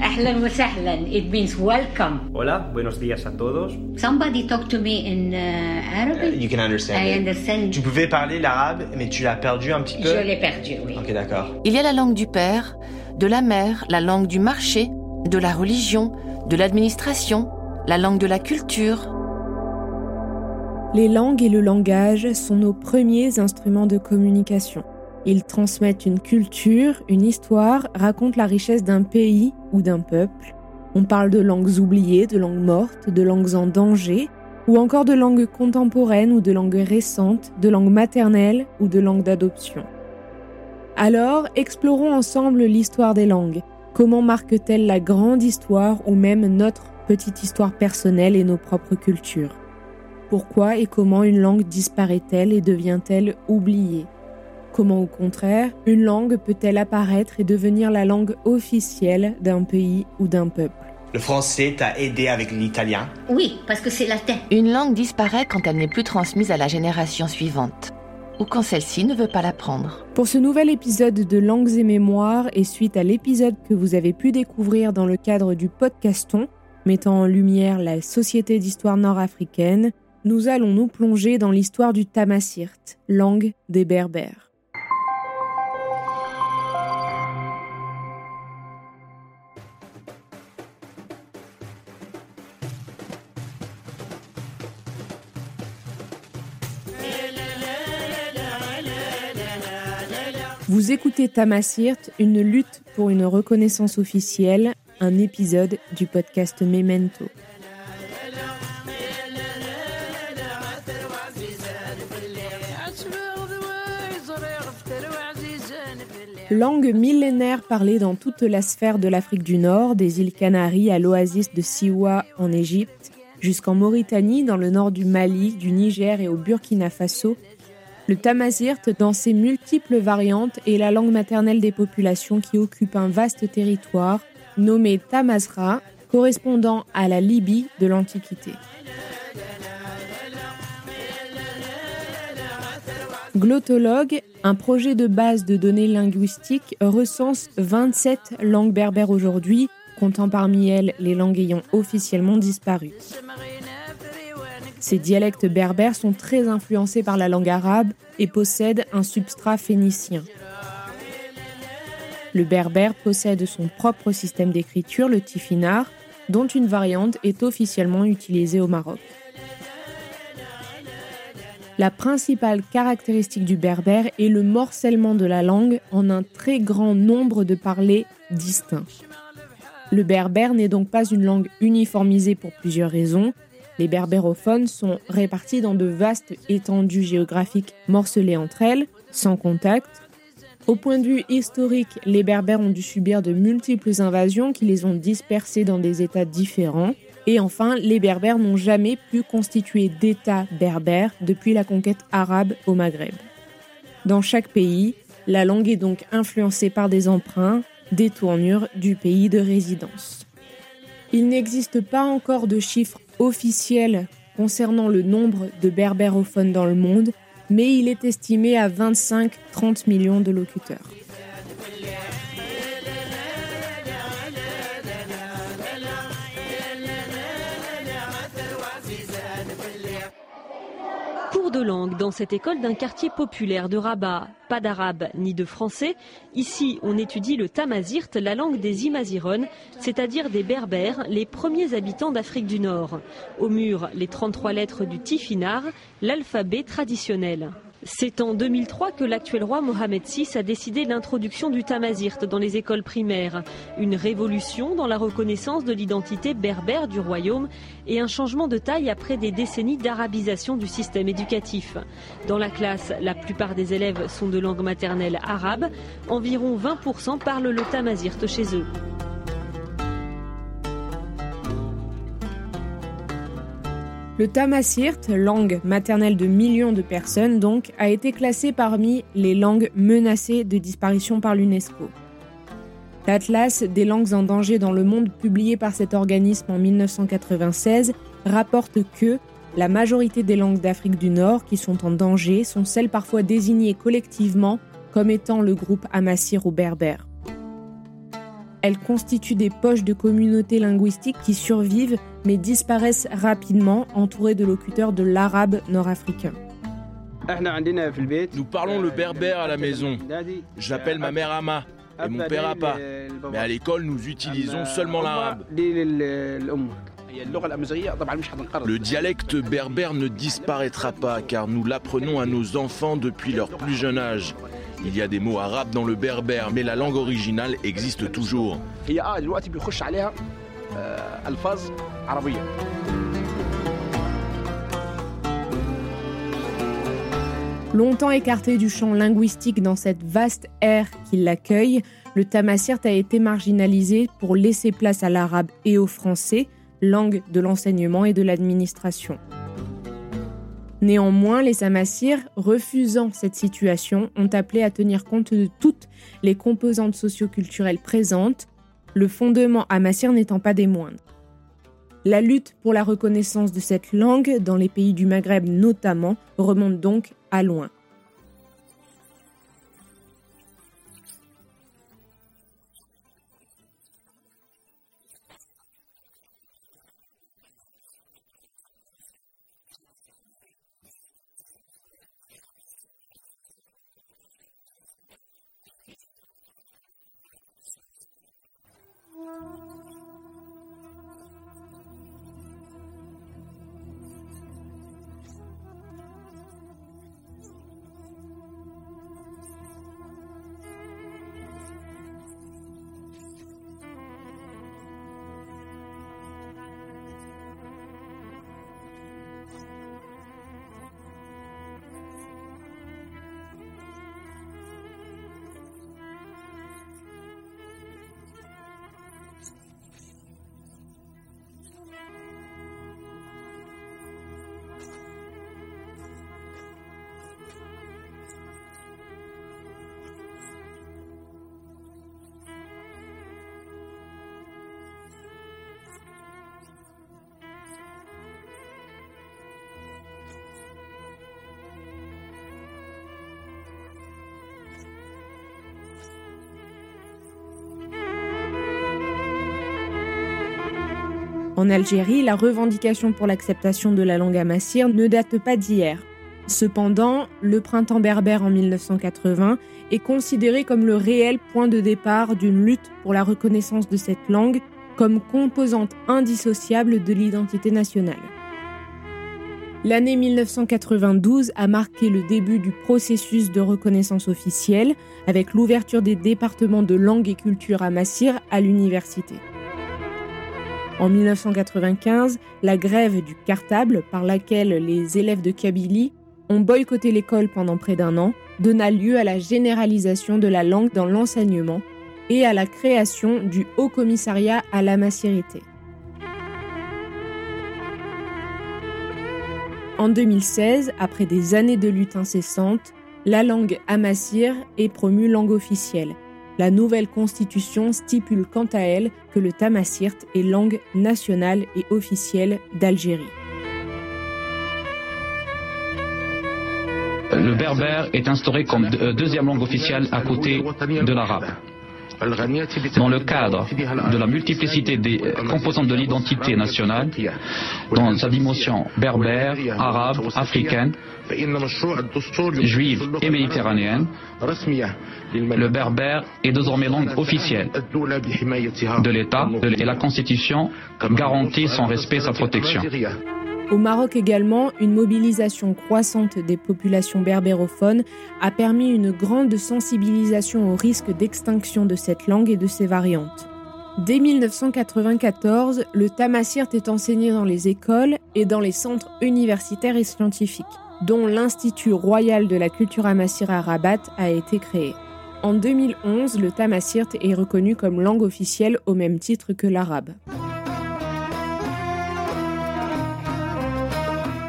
It means welcome. Hola, buenos días a todos. Somebody talk to me in uh, Arabic? You can understand. I it. understand. Tu pouvais parler l'arabe, mais tu l'as perdu un petit peu. Je l'ai perdu, oui. Ok, d'accord. Il y a la langue du père, de la mère, la langue du marché, de la religion, de l'administration, la langue de la culture. Les langues et le langage sont nos premiers instruments de communication. Ils transmettent une culture, une histoire, racontent la richesse d'un pays ou d'un peuple. On parle de langues oubliées, de langues mortes, de langues en danger, ou encore de langues contemporaines ou de langues récentes, de langues maternelles ou de langues d'adoption. Alors, explorons ensemble l'histoire des langues. Comment marque-t-elle la grande histoire ou même notre petite histoire personnelle et nos propres cultures? Pourquoi et comment une langue disparaît-elle et devient-elle oubliée? Comment au contraire, une langue peut-elle apparaître et devenir la langue officielle d'un pays ou d'un peuple? Le français t'a aidé avec l'italien? Oui, parce que c'est latin. Une langue disparaît quand elle n'est plus transmise à la génération suivante, ou quand celle-ci ne veut pas l'apprendre. Pour ce nouvel épisode de Langues et Mémoires et suite à l'épisode que vous avez pu découvrir dans le cadre du podcaston, mettant en lumière la Société d'histoire nord-africaine, nous allons nous plonger dans l'histoire du Tamasirt, langue des Berbères. Vous écoutez Tamasirt, une lutte pour une reconnaissance officielle, un épisode du podcast Memento. Langue millénaire parlée dans toute la sphère de l'Afrique du Nord, des îles Canaries à l'oasis de Siwa en Égypte, jusqu'en Mauritanie, dans le nord du Mali, du Niger et au Burkina Faso, le tamazirt, dans ses multiples variantes, est la langue maternelle des populations qui occupent un vaste territoire nommé Tamazra, correspondant à la Libye de l'Antiquité. Glottologue, un projet de base de données linguistiques, recense 27 langues berbères aujourd'hui, comptant parmi elles les langues ayant officiellement disparu. Ces dialectes berbères sont très influencés par la langue arabe et possèdent un substrat phénicien. Le berbère possède son propre système d'écriture, le tifinagh, dont une variante est officiellement utilisée au Maroc. La principale caractéristique du berbère est le morcellement de la langue en un très grand nombre de parlers distincts. Le berbère n'est donc pas une langue uniformisée pour plusieurs raisons. Les berbérophones sont répartis dans de vastes étendues géographiques morcelées entre elles, sans contact. Au point de vue historique, les berbères ont dû subir de multiples invasions qui les ont dispersés dans des États différents. Et enfin, les Berbères n'ont jamais pu constituer d'État berbère depuis la conquête arabe au Maghreb. Dans chaque pays, la langue est donc influencée par des emprunts, des tournures du pays de résidence. Il n'existe pas encore de chiffres officiels concernant le nombre de berbérophones dans le monde, mais il est estimé à 25-30 millions de locuteurs. De langue dans cette école d'un quartier populaire de Rabat. Pas d'arabe ni de français. Ici, on étudie le tamazirt, la langue des Imazirones, c'est-à-dire des berbères, les premiers habitants d'Afrique du Nord. Au mur, les 33 lettres du tifinagh, l'alphabet traditionnel. C'est en 2003 que l'actuel roi Mohamed VI a décidé l'introduction du tamazirt dans les écoles primaires. Une révolution dans la reconnaissance de l'identité berbère du royaume et un changement de taille après des décennies d'arabisation du système éducatif. Dans la classe, la plupart des élèves sont de langue maternelle arabe. Environ 20% parlent le tamazirt chez eux. Le tamasirt, langue maternelle de millions de personnes donc, a été classé parmi les langues menacées de disparition par l'UNESCO. L'Atlas des langues en danger dans le monde publié par cet organisme en 1996 rapporte que la majorité des langues d'Afrique du Nord qui sont en danger sont celles parfois désignées collectivement comme étant le groupe Amassir ou berbère. Elles constituent des poches de communautés linguistiques qui survivent mais disparaissent rapidement, entourées de locuteurs de l'arabe nord-africain. Nous parlons le berbère à la maison. J'appelle ma mère Ama et mon père Apa. Mais à l'école, nous utilisons seulement l'arabe. Le dialecte berbère ne disparaîtra pas car nous l'apprenons à nos enfants depuis leur plus jeune âge. Il y a des mots arabes dans le berbère, mais la langue originale existe toujours. Longtemps écarté du champ linguistique dans cette vaste ère qui l'accueille, le tamazirt a été marginalisé pour laisser place à l'arabe et au français, langue de l'enseignement et de l'administration. Néanmoins, les Tamazirs, refusant cette situation, ont appelé à tenir compte de toutes les composantes socioculturelles présentes, le fondement amassir n'étant pas des moindres. La lutte pour la reconnaissance de cette langue, dans les pays du Maghreb notamment, remonte donc à loin. En Algérie, la revendication pour l'acceptation de la langue amassire ne date pas d'hier. Cependant, le printemps berbère en 1980 est considéré comme le réel point de départ d'une lutte pour la reconnaissance de cette langue comme composante indissociable de l'identité nationale. L'année 1992 a marqué le début du processus de reconnaissance officielle avec l'ouverture des départements de langue et culture à à l'université. En 1995, la grève du cartable, par laquelle les élèves de Kabylie ont boycotté l'école pendant près d'un an, donna lieu à la généralisation de la langue dans l'enseignement et à la création du Haut Commissariat à la massirité. En 2016, après des années de lutte incessante, la langue amassir est promue langue officielle la nouvelle constitution stipule quant à elle que le tamasirt est langue nationale et officielle d'Algérie. le berbère est instauré comme deuxième langue officielle à côté de l'arabe. Dans le cadre de la multiplicité des composantes de l'identité nationale, dans sa dimension berbère, arabe, africaine, juive et méditerranéenne, le berbère est désormais langue officielle de l'État et la Constitution garantit son respect et sa protection. Au Maroc également, une mobilisation croissante des populations berbérophones a permis une grande sensibilisation au risque d'extinction de cette langue et de ses variantes. Dès 1994, le tamasirt est enseigné dans les écoles et dans les centres universitaires et scientifiques, dont l'Institut royal de la culture amassire à Rabat a été créé. En 2011, le tamasirt est reconnu comme langue officielle au même titre que l'arabe.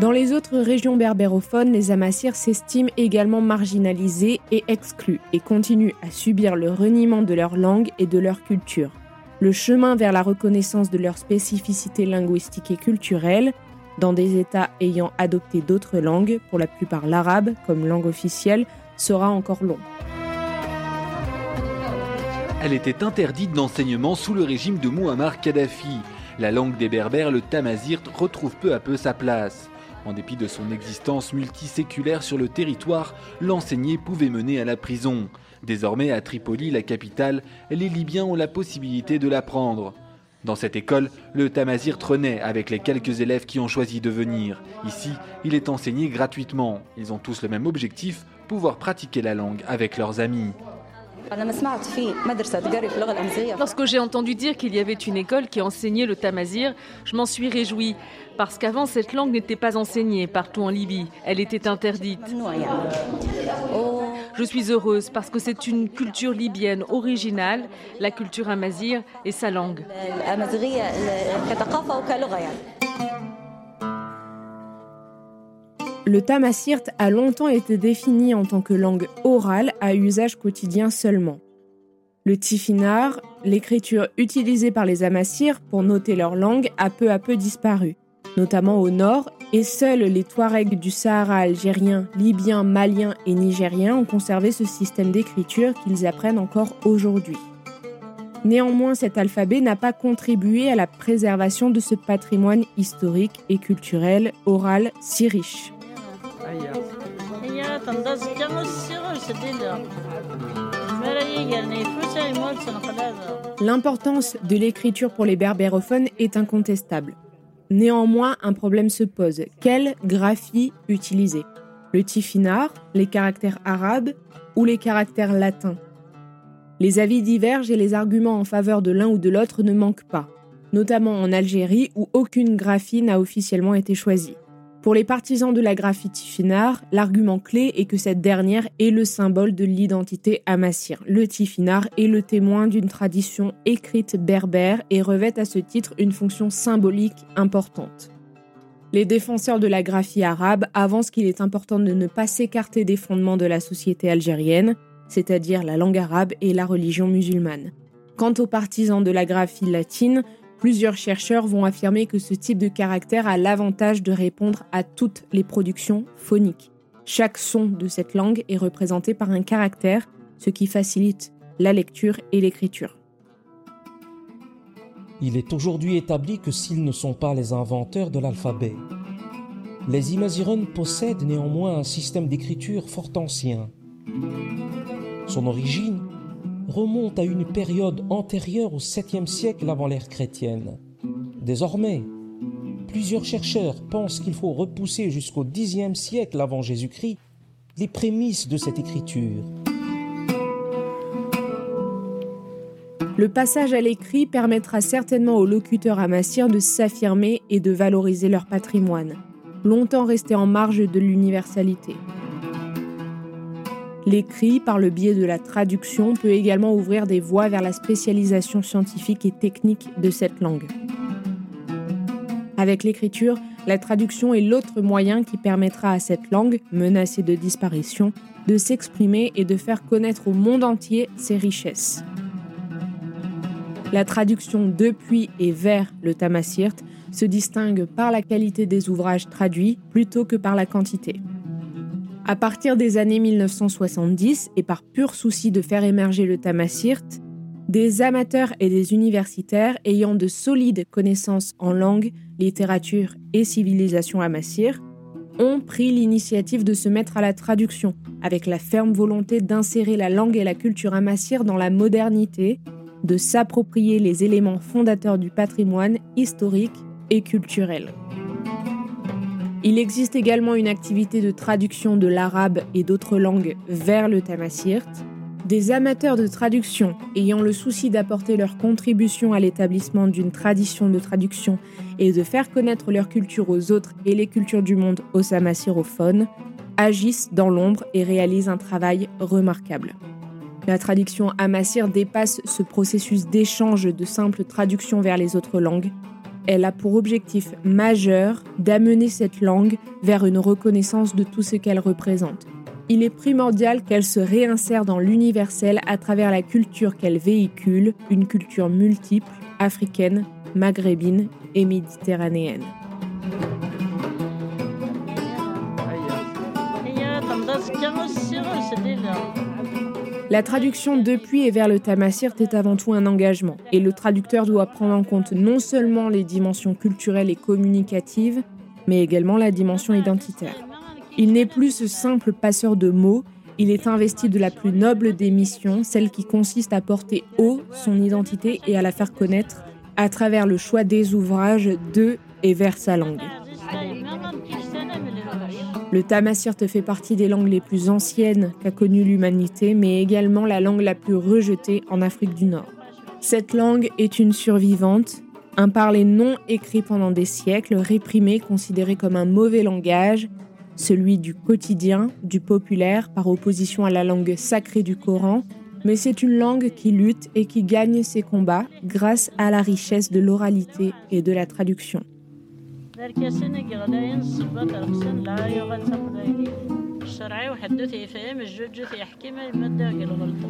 Dans les autres régions berbérophones, les amassirs s'estiment également marginalisés et exclus et continuent à subir le reniement de leur langue et de leur culture. Le chemin vers la reconnaissance de leur spécificité linguistique et culturelle, dans des États ayant adopté d'autres langues, pour la plupart l'arabe comme langue officielle, sera encore long. Elle était interdite d'enseignement sous le régime de Muammar Kadhafi. La langue des Berbères, le tamazirt, retrouve peu à peu sa place. En dépit de son existence multiséculaire sur le territoire, l'enseigner pouvait mener à la prison. Désormais, à Tripoli, la capitale, les Libyens ont la possibilité de l'apprendre. Dans cette école, le tamazir renaît avec les quelques élèves qui ont choisi de venir. Ici, il est enseigné gratuitement. Ils ont tous le même objectif, pouvoir pratiquer la langue avec leurs amis. Lorsque j'ai entendu dire qu'il y avait une école qui enseignait le tamazir, je m'en suis réjouie, parce qu'avant cette langue n'était pas enseignée partout en Libye, elle était interdite. Je suis heureuse parce que c'est une culture libyenne originale, la culture amazir et sa langue. Le tamasirt a longtemps été défini en tant que langue orale à usage quotidien seulement. Le tifinagh, l'écriture utilisée par les amassirs pour noter leur langue, a peu à peu disparu, notamment au nord, et seuls les Touaregs du Sahara algérien, libyen, malien et nigérien ont conservé ce système d'écriture qu'ils apprennent encore aujourd'hui. Néanmoins, cet alphabet n'a pas contribué à la préservation de ce patrimoine historique et culturel oral si riche. L'importance de l'écriture pour les berbérophones est incontestable. Néanmoins, un problème se pose. Quelle graphie utiliser? Le tifinagh, les caractères arabes ou les caractères latins? Les avis divergent et les arguments en faveur de l'un ou de l'autre ne manquent pas, notamment en Algérie où aucune graphie n'a officiellement été choisie. Pour les partisans de la graffiti finard, l'argument clé est que cette dernière est le symbole de l'identité amassire. Le tifinagh est le témoin d'une tradition écrite berbère et revêt à ce titre une fonction symbolique importante. Les défenseurs de la graphie arabe avancent qu'il est important de ne pas s'écarter des fondements de la société algérienne, c'est-à-dire la langue arabe et la religion musulmane. Quant aux partisans de la graphie latine, Plusieurs chercheurs vont affirmer que ce type de caractère a l'avantage de répondre à toutes les productions phoniques. Chaque son de cette langue est représenté par un caractère, ce qui facilite la lecture et l'écriture. Il est aujourd'hui établi que s'ils ne sont pas les inventeurs de l'alphabet, les Imaziren possèdent néanmoins un système d'écriture fort ancien. Son origine remonte à une période antérieure au 7e siècle avant l'ère chrétienne. Désormais, plusieurs chercheurs pensent qu'il faut repousser jusqu'au Xe siècle avant Jésus-Christ les prémices de cette écriture. Le passage à l'écrit permettra certainement aux locuteurs amassirs de s'affirmer et de valoriser leur patrimoine, longtemps resté en marge de l'universalité. L'écrit, par le biais de la traduction, peut également ouvrir des voies vers la spécialisation scientifique et technique de cette langue. Avec l'écriture, la traduction est l'autre moyen qui permettra à cette langue, menacée de disparition, de s'exprimer et de faire connaître au monde entier ses richesses. La traduction depuis et vers le tamasirt se distingue par la qualité des ouvrages traduits plutôt que par la quantité. À partir des années 1970, et par pur souci de faire émerger le tamasirt, des amateurs et des universitaires ayant de solides connaissances en langue, littérature et civilisation amassir ont pris l'initiative de se mettre à la traduction, avec la ferme volonté d'insérer la langue et la culture amassir dans la modernité, de s'approprier les éléments fondateurs du patrimoine historique et culturel. Il existe également une activité de traduction de l'arabe et d'autres langues vers le tamasirt. Des amateurs de traduction ayant le souci d'apporter leur contribution à l'établissement d'une tradition de traduction et de faire connaître leur culture aux autres et les cultures du monde aux samassirophones agissent dans l'ombre et réalisent un travail remarquable. La traduction amassir dépasse ce processus d'échange de simple traduction vers les autres langues elle a pour objectif majeur d'amener cette langue vers une reconnaissance de tout ce qu'elle représente. Il est primordial qu'elle se réinsère dans l'universel à travers la culture qu'elle véhicule, une culture multiple, africaine, maghrébine et méditerranéenne. La traduction depuis et vers le tamasirt est avant tout un engagement, et le traducteur doit prendre en compte non seulement les dimensions culturelles et communicatives, mais également la dimension identitaire. Il n'est plus ce simple passeur de mots, il est investi de la plus noble des missions, celle qui consiste à porter haut son identité et à la faire connaître à travers le choix des ouvrages de et vers sa langue. Le tamasirt fait partie des langues les plus anciennes qu'a connues l'humanité, mais également la langue la plus rejetée en Afrique du Nord. Cette langue est une survivante, un parler non écrit pendant des siècles, réprimé, considéré comme un mauvais langage, celui du quotidien, du populaire, par opposition à la langue sacrée du Coran, mais c'est une langue qui lutte et qui gagne ses combats grâce à la richesse de l'oralité et de la traduction. الكاسين غدا صبات رخصن لا يغا تبغي الشرعي وحدو تيفهم الجوج تيحكي ما يمدا الغلطه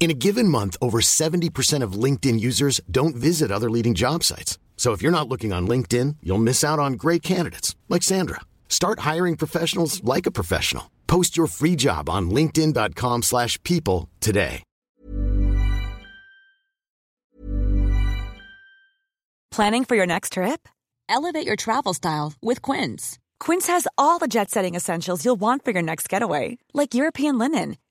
In a given month, over 70% of LinkedIn users don't visit other leading job sites. So if you're not looking on LinkedIn, you'll miss out on great candidates like Sandra. Start hiring professionals like a professional. Post your free job on linkedin.com/people today. Planning for your next trip? Elevate your travel style with Quince. Quince has all the jet-setting essentials you'll want for your next getaway, like European linen